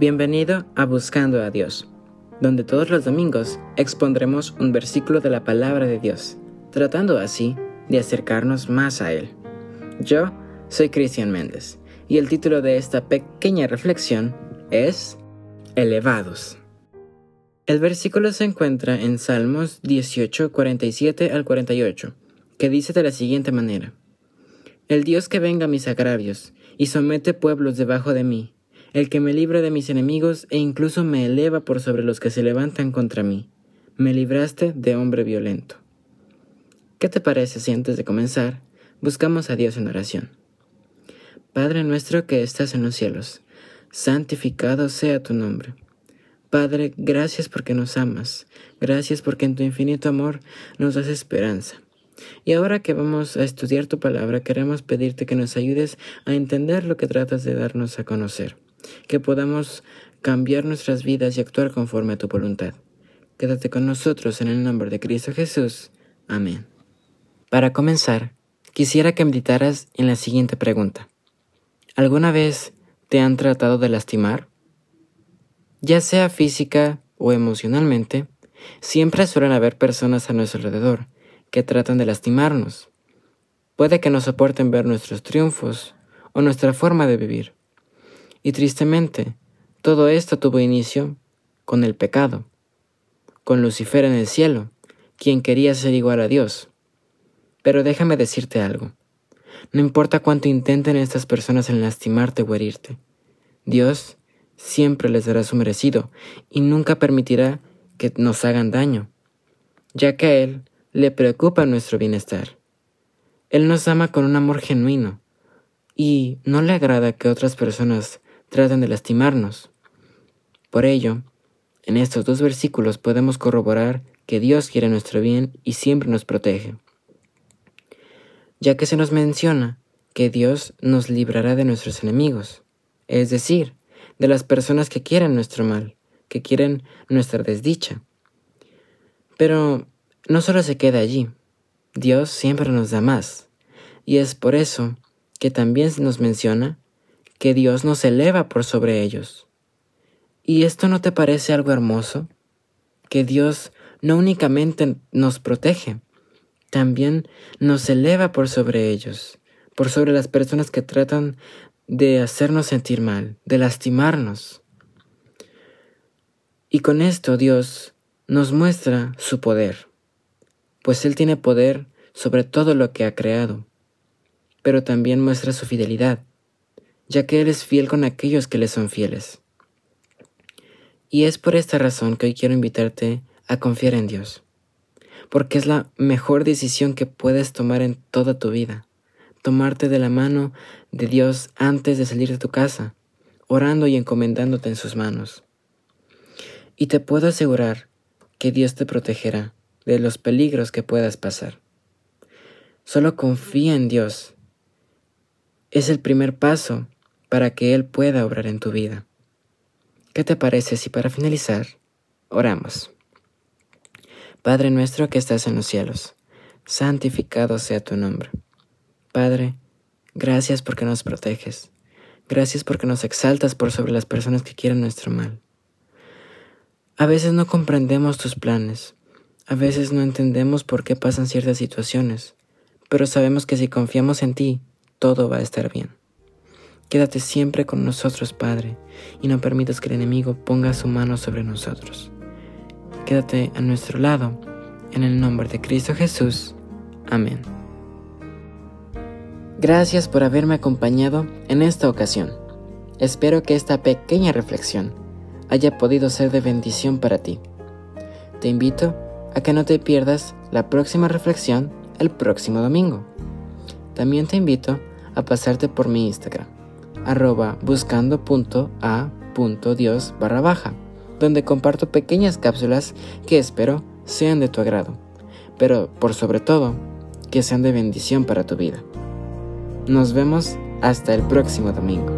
Bienvenido a Buscando a Dios, donde todos los domingos expondremos un versículo de la palabra de Dios, tratando así de acercarnos más a Él. Yo soy Cristian Méndez y el título de esta pequeña reflexión es Elevados. El versículo se encuentra en Salmos 18, 47 al 48, que dice de la siguiente manera. El Dios que venga a mis agravios y somete pueblos debajo de mí, el que me libra de mis enemigos e incluso me eleva por sobre los que se levantan contra mí. Me libraste de hombre violento. ¿Qué te parece si antes de comenzar buscamos a Dios en oración? Padre nuestro que estás en los cielos, santificado sea tu nombre. Padre, gracias porque nos amas, gracias porque en tu infinito amor nos das esperanza. Y ahora que vamos a estudiar tu palabra, queremos pedirte que nos ayudes a entender lo que tratas de darnos a conocer que podamos cambiar nuestras vidas y actuar conforme a tu voluntad. Quédate con nosotros en el nombre de Cristo Jesús. Amén. Para comenzar, quisiera que meditaras en la siguiente pregunta. ¿Alguna vez te han tratado de lastimar? Ya sea física o emocionalmente, siempre suelen haber personas a nuestro alrededor que tratan de lastimarnos. Puede que no soporten ver nuestros triunfos o nuestra forma de vivir. Y tristemente, todo esto tuvo inicio con el pecado, con Lucifer en el cielo, quien quería ser igual a Dios. Pero déjame decirte algo. No importa cuánto intenten estas personas en lastimarte o herirte, Dios siempre les dará su merecido y nunca permitirá que nos hagan daño, ya que a Él le preocupa nuestro bienestar. Él nos ama con un amor genuino y no le agrada que otras personas tratan de lastimarnos. Por ello, en estos dos versículos podemos corroborar que Dios quiere nuestro bien y siempre nos protege, ya que se nos menciona que Dios nos librará de nuestros enemigos, es decir, de las personas que quieren nuestro mal, que quieren nuestra desdicha. Pero no solo se queda allí, Dios siempre nos da más, y es por eso que también se nos menciona que Dios nos eleva por sobre ellos. ¿Y esto no te parece algo hermoso? Que Dios no únicamente nos protege, también nos eleva por sobre ellos, por sobre las personas que tratan de hacernos sentir mal, de lastimarnos. Y con esto Dios nos muestra su poder, pues Él tiene poder sobre todo lo que ha creado, pero también muestra su fidelidad, ya que Él es fiel con aquellos que le son fieles. Y es por esta razón que hoy quiero invitarte a confiar en Dios, porque es la mejor decisión que puedes tomar en toda tu vida, tomarte de la mano de Dios antes de salir de tu casa, orando y encomendándote en sus manos. Y te puedo asegurar que Dios te protegerá de los peligros que puedas pasar. Solo confía en Dios. Es el primer paso para que Él pueda obrar en tu vida. ¿Qué te parece si para finalizar oramos? Padre nuestro que estás en los cielos, santificado sea tu nombre. Padre, gracias porque nos proteges. Gracias porque nos exaltas por sobre las personas que quieren nuestro mal. A veces no comprendemos tus planes, a veces no entendemos por qué pasan ciertas situaciones, pero sabemos que si confiamos en ti, todo va a estar bien. Quédate siempre con nosotros, Padre, y no permitas que el enemigo ponga su mano sobre nosotros. Quédate a nuestro lado, en el nombre de Cristo Jesús. Amén. Gracias por haberme acompañado en esta ocasión. Espero que esta pequeña reflexión haya podido ser de bendición para ti. Te invito a que no te pierdas la próxima reflexión el próximo domingo. También te invito a pasarte por mi Instagram arroba buscando.a.dios barra baja, donde comparto pequeñas cápsulas que espero sean de tu agrado, pero por sobre todo, que sean de bendición para tu vida. Nos vemos hasta el próximo domingo.